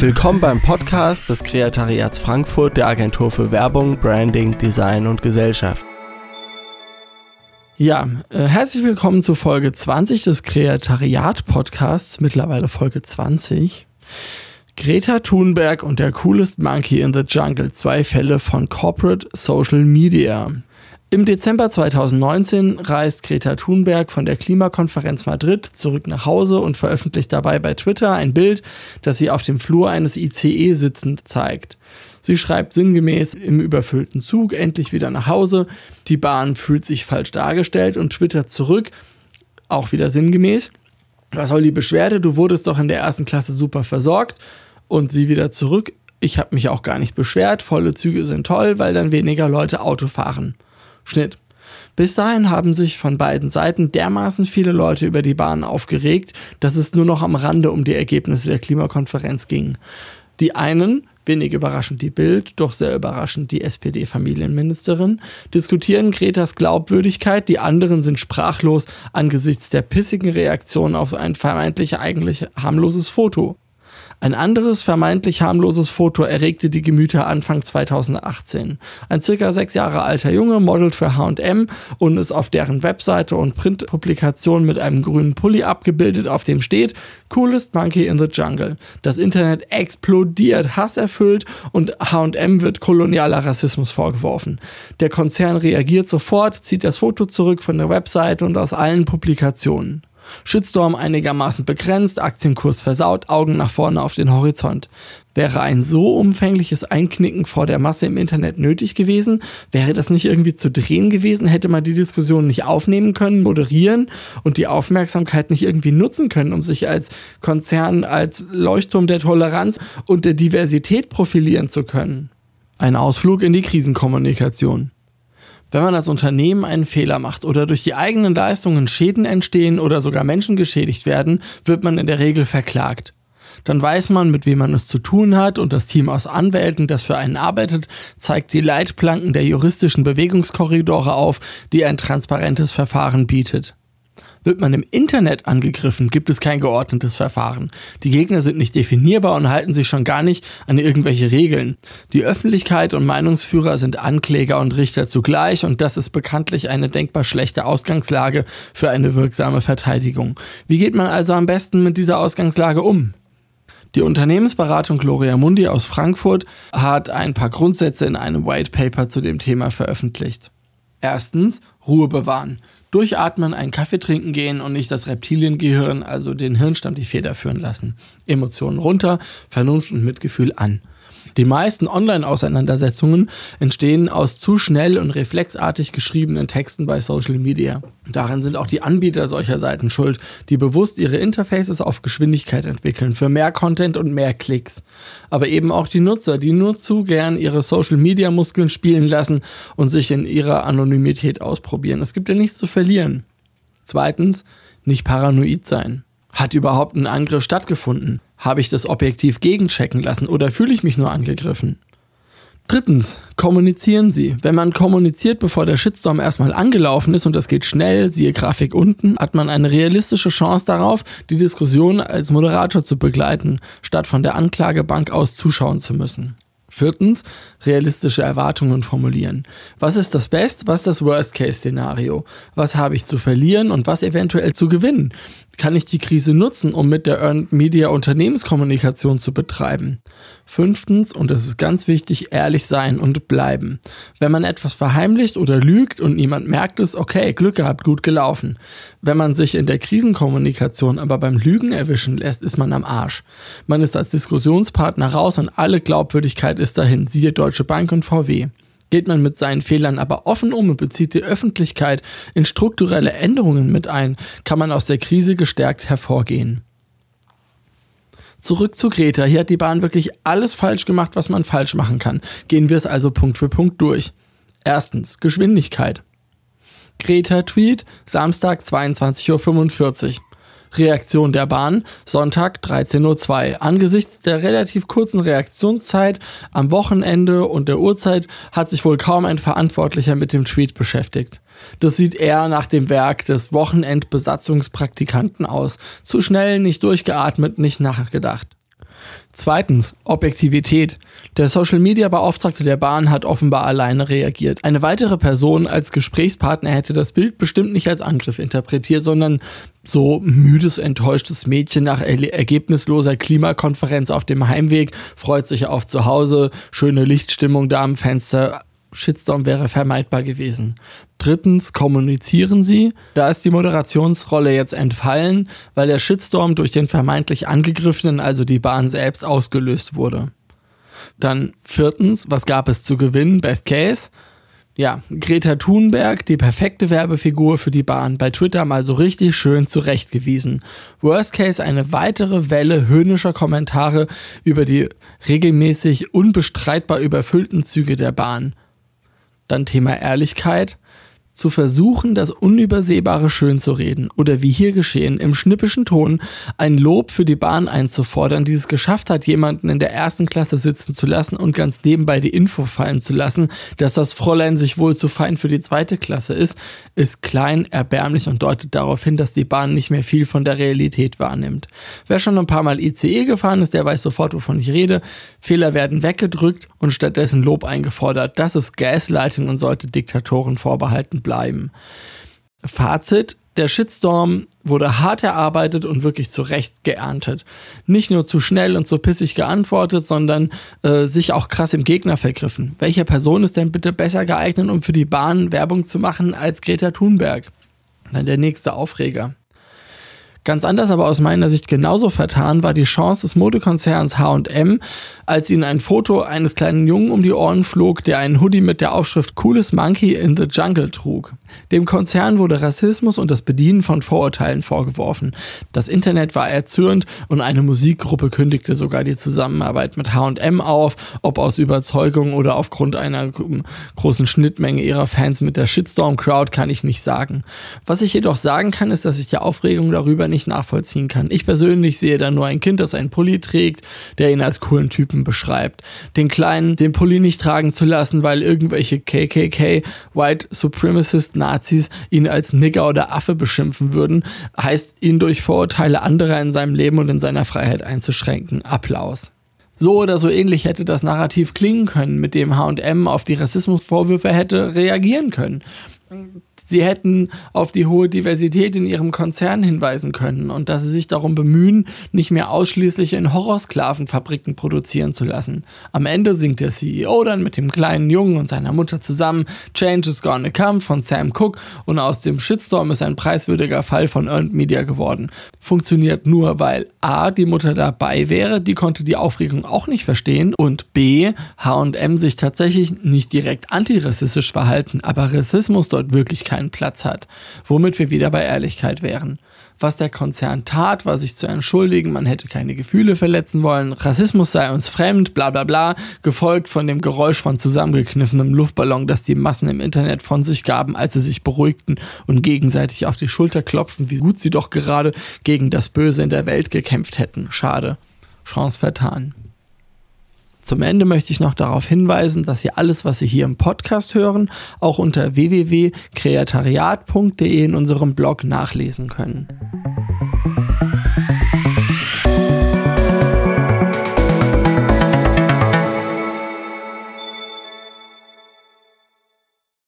Willkommen beim Podcast des Kreatariats Frankfurt der Agentur für Werbung, Branding, Design und Gesellschaft. Ja, äh, herzlich willkommen zu Folge 20 des Kreatariat-Podcasts, mittlerweile Folge 20. Greta Thunberg und der Coolest Monkey in the Jungle, zwei Fälle von Corporate Social Media. Im Dezember 2019 reist Greta Thunberg von der Klimakonferenz Madrid zurück nach Hause und veröffentlicht dabei bei Twitter ein Bild, das sie auf dem Flur eines ICE sitzend zeigt. Sie schreibt sinngemäß im überfüllten Zug endlich wieder nach Hause. Die Bahn fühlt sich falsch dargestellt und twittert zurück, auch wieder sinngemäß. Was soll die Beschwerde? Du wurdest doch in der ersten Klasse super versorgt. Und sie wieder zurück. Ich habe mich auch gar nicht beschwert. Volle Züge sind toll, weil dann weniger Leute Auto fahren. Schnitt. Bis dahin haben sich von beiden Seiten dermaßen viele Leute über die Bahn aufgeregt, dass es nur noch am Rande um die Ergebnisse der Klimakonferenz ging. Die einen, wenig überraschend die Bild, doch sehr überraschend die SPD-Familienministerin, diskutieren Gretas Glaubwürdigkeit, die anderen sind sprachlos angesichts der pissigen Reaktion auf ein vermeintlich eigentlich harmloses Foto. Ein anderes vermeintlich harmloses Foto erregte die Gemüter Anfang 2018. Ein circa sechs Jahre alter Junge modelt für H&M und ist auf deren Webseite und Printpublikation mit einem grünen Pulli abgebildet, auf dem steht Coolest Monkey in the Jungle. Das Internet explodiert, hasserfüllt und H&M wird kolonialer Rassismus vorgeworfen. Der Konzern reagiert sofort, zieht das Foto zurück von der Webseite und aus allen Publikationen. Shitstorm einigermaßen begrenzt, Aktienkurs versaut, Augen nach vorne auf den Horizont. Wäre ein so umfängliches Einknicken vor der Masse im Internet nötig gewesen? Wäre das nicht irgendwie zu drehen gewesen? Hätte man die Diskussion nicht aufnehmen können, moderieren und die Aufmerksamkeit nicht irgendwie nutzen können, um sich als Konzern, als Leuchtturm der Toleranz und der Diversität profilieren zu können? Ein Ausflug in die Krisenkommunikation. Wenn man als Unternehmen einen Fehler macht oder durch die eigenen Leistungen Schäden entstehen oder sogar Menschen geschädigt werden, wird man in der Regel verklagt. Dann weiß man, mit wem man es zu tun hat und das Team aus Anwälten, das für einen arbeitet, zeigt die Leitplanken der juristischen Bewegungskorridore auf, die ein transparentes Verfahren bietet. Wird man im Internet angegriffen, gibt es kein geordnetes Verfahren. Die Gegner sind nicht definierbar und halten sich schon gar nicht an irgendwelche Regeln. Die Öffentlichkeit und Meinungsführer sind Ankläger und Richter zugleich und das ist bekanntlich eine denkbar schlechte Ausgangslage für eine wirksame Verteidigung. Wie geht man also am besten mit dieser Ausgangslage um? Die Unternehmensberatung Gloria Mundi aus Frankfurt hat ein paar Grundsätze in einem White Paper zu dem Thema veröffentlicht. Erstens, Ruhe bewahren. Durchatmen, einen Kaffee trinken gehen und nicht das Reptiliengehirn, also den Hirnstamm, die Feder führen lassen. Emotionen runter, Vernunft und Mitgefühl an. Die meisten Online-Auseinandersetzungen entstehen aus zu schnell und reflexartig geschriebenen Texten bei Social Media. Darin sind auch die Anbieter solcher Seiten schuld, die bewusst ihre Interfaces auf Geschwindigkeit entwickeln, für mehr Content und mehr Klicks. Aber eben auch die Nutzer, die nur zu gern ihre Social-Media-Muskeln spielen lassen und sich in ihrer Anonymität ausprobieren. Es gibt ja nichts zu verlieren. Zweitens, nicht paranoid sein. Hat überhaupt ein Angriff stattgefunden? Habe ich das objektiv gegenchecken lassen oder fühle ich mich nur angegriffen? Drittens, kommunizieren Sie. Wenn man kommuniziert, bevor der Shitstorm erstmal angelaufen ist und das geht schnell, siehe Grafik unten, hat man eine realistische Chance darauf, die Diskussion als Moderator zu begleiten, statt von der Anklagebank aus zuschauen zu müssen. Viertens, realistische Erwartungen formulieren. Was ist das Best, was ist das Worst-Case-Szenario? Was habe ich zu verlieren und was eventuell zu gewinnen? Kann ich die Krise nutzen, um mit der Earned Media Unternehmenskommunikation zu betreiben? Fünftens, und das ist ganz wichtig, ehrlich sein und bleiben. Wenn man etwas verheimlicht oder lügt und niemand merkt es, okay, Glück gehabt, gut gelaufen. Wenn man sich in der Krisenkommunikation aber beim Lügen erwischen lässt, ist man am Arsch. Man ist als Diskussionspartner raus und alle Glaubwürdigkeit ist dahin, siehe Deutsche Bank und VW. Geht man mit seinen Fehlern aber offen um und bezieht die Öffentlichkeit in strukturelle Änderungen mit ein, kann man aus der Krise gestärkt hervorgehen. Zurück zu Greta. Hier hat die Bahn wirklich alles falsch gemacht, was man falsch machen kann. Gehen wir es also Punkt für Punkt durch. Erstens, Geschwindigkeit. Greta Tweet, Samstag 22.45 Uhr. Reaktion der Bahn, Sonntag 13.02 Uhr. Angesichts der relativ kurzen Reaktionszeit am Wochenende und der Uhrzeit hat sich wohl kaum ein Verantwortlicher mit dem Tweet beschäftigt. Das sieht eher nach dem Werk des Wochenendbesatzungspraktikanten aus. Zu schnell, nicht durchgeatmet, nicht nachgedacht. Zweitens, Objektivität. Der Social-Media-Beauftragte der Bahn hat offenbar alleine reagiert. Eine weitere Person als Gesprächspartner hätte das Bild bestimmt nicht als Angriff interpretiert, sondern so müdes, enttäuschtes Mädchen nach er ergebnisloser Klimakonferenz auf dem Heimweg, freut sich auf zu Hause, schöne Lichtstimmung da am Fenster, Shitstorm wäre vermeidbar gewesen. Drittens kommunizieren sie. Da ist die Moderationsrolle jetzt entfallen, weil der Shitstorm durch den vermeintlich Angegriffenen, also die Bahn selbst, ausgelöst wurde. Dann viertens, was gab es zu gewinnen? Best Case. Ja, Greta Thunberg, die perfekte Werbefigur für die Bahn, bei Twitter mal so richtig schön zurechtgewiesen. Worst Case eine weitere Welle höhnischer Kommentare über die regelmäßig unbestreitbar überfüllten Züge der Bahn. Dann Thema Ehrlichkeit zu versuchen, das Unübersehbare schön zu reden oder wie hier geschehen, im schnippischen Ton ein Lob für die Bahn einzufordern, die es geschafft hat, jemanden in der ersten Klasse sitzen zu lassen und ganz nebenbei die Info fallen zu lassen, dass das Fräulein sich wohl zu fein für die zweite Klasse ist, ist klein, erbärmlich und deutet darauf hin, dass die Bahn nicht mehr viel von der Realität wahrnimmt. Wer schon ein paar Mal ICE gefahren ist, der weiß sofort, wovon ich rede. Fehler werden weggedrückt und stattdessen Lob eingefordert. Das ist Gaslighting und sollte Diktatoren vorbehalten bleiben. Fazit, der Shitstorm wurde hart erarbeitet und wirklich zu Recht geerntet. Nicht nur zu schnell und zu pissig geantwortet, sondern äh, sich auch krass im Gegner vergriffen. Welche Person ist denn bitte besser geeignet, um für die Bahn Werbung zu machen als Greta Thunberg? Dann der nächste Aufreger. Ganz anders, aber aus meiner Sicht genauso vertan war die Chance des Modekonzerns H&M, als ihnen ein Foto eines kleinen Jungen um die Ohren flog, der einen Hoodie mit der Aufschrift Coolest Monkey in the Jungle trug. Dem Konzern wurde Rassismus und das Bedienen von Vorurteilen vorgeworfen. Das Internet war erzürnt und eine Musikgruppe kündigte sogar die Zusammenarbeit mit H&M auf, ob aus Überzeugung oder aufgrund einer großen Schnittmenge ihrer Fans mit der Shitstorm Crowd kann ich nicht sagen. Was ich jedoch sagen kann, ist, dass ich die Aufregung darüber nicht nachvollziehen kann. Ich persönlich sehe da nur ein Kind, das einen Pulli trägt, der ihn als coolen Typen beschreibt. Den Kleinen, den Pulli nicht tragen zu lassen, weil irgendwelche KKK, White Supremacist Nazis ihn als Nigger oder Affe beschimpfen würden, heißt ihn durch Vorurteile anderer in seinem Leben und in seiner Freiheit einzuschränken. Applaus. So oder so ähnlich hätte das Narrativ klingen können, mit dem HM auf die Rassismusvorwürfe hätte reagieren können. Sie hätten auf die hohe Diversität in ihrem Konzern hinweisen können und dass sie sich darum bemühen, nicht mehr ausschließlich in Horrorsklavenfabriken produzieren zu lassen. Am Ende singt der CEO dann mit dem kleinen Jungen und seiner Mutter zusammen Change is Gonna Come von Sam Cook und aus dem Shitstorm ist ein preiswürdiger Fall von Earned Media geworden. Funktioniert nur, weil A, die Mutter dabei wäre, die konnte die Aufregung auch nicht verstehen und B, H&M sich tatsächlich nicht direkt antirassistisch verhalten, aber Rassismus dort wirklich kein keinen Platz hat. Womit wir wieder bei Ehrlichkeit wären. Was der Konzern tat, war sich zu entschuldigen, man hätte keine Gefühle verletzen wollen, Rassismus sei uns fremd, bla bla bla, gefolgt von dem Geräusch von zusammengekniffenem Luftballon, das die Massen im Internet von sich gaben, als sie sich beruhigten und gegenseitig auf die Schulter klopften, wie gut sie doch gerade gegen das Böse in der Welt gekämpft hätten. Schade. Chance vertan. Zum Ende möchte ich noch darauf hinweisen, dass Sie alles, was Sie hier im Podcast hören, auch unter www.kreatariat.de in unserem Blog nachlesen können.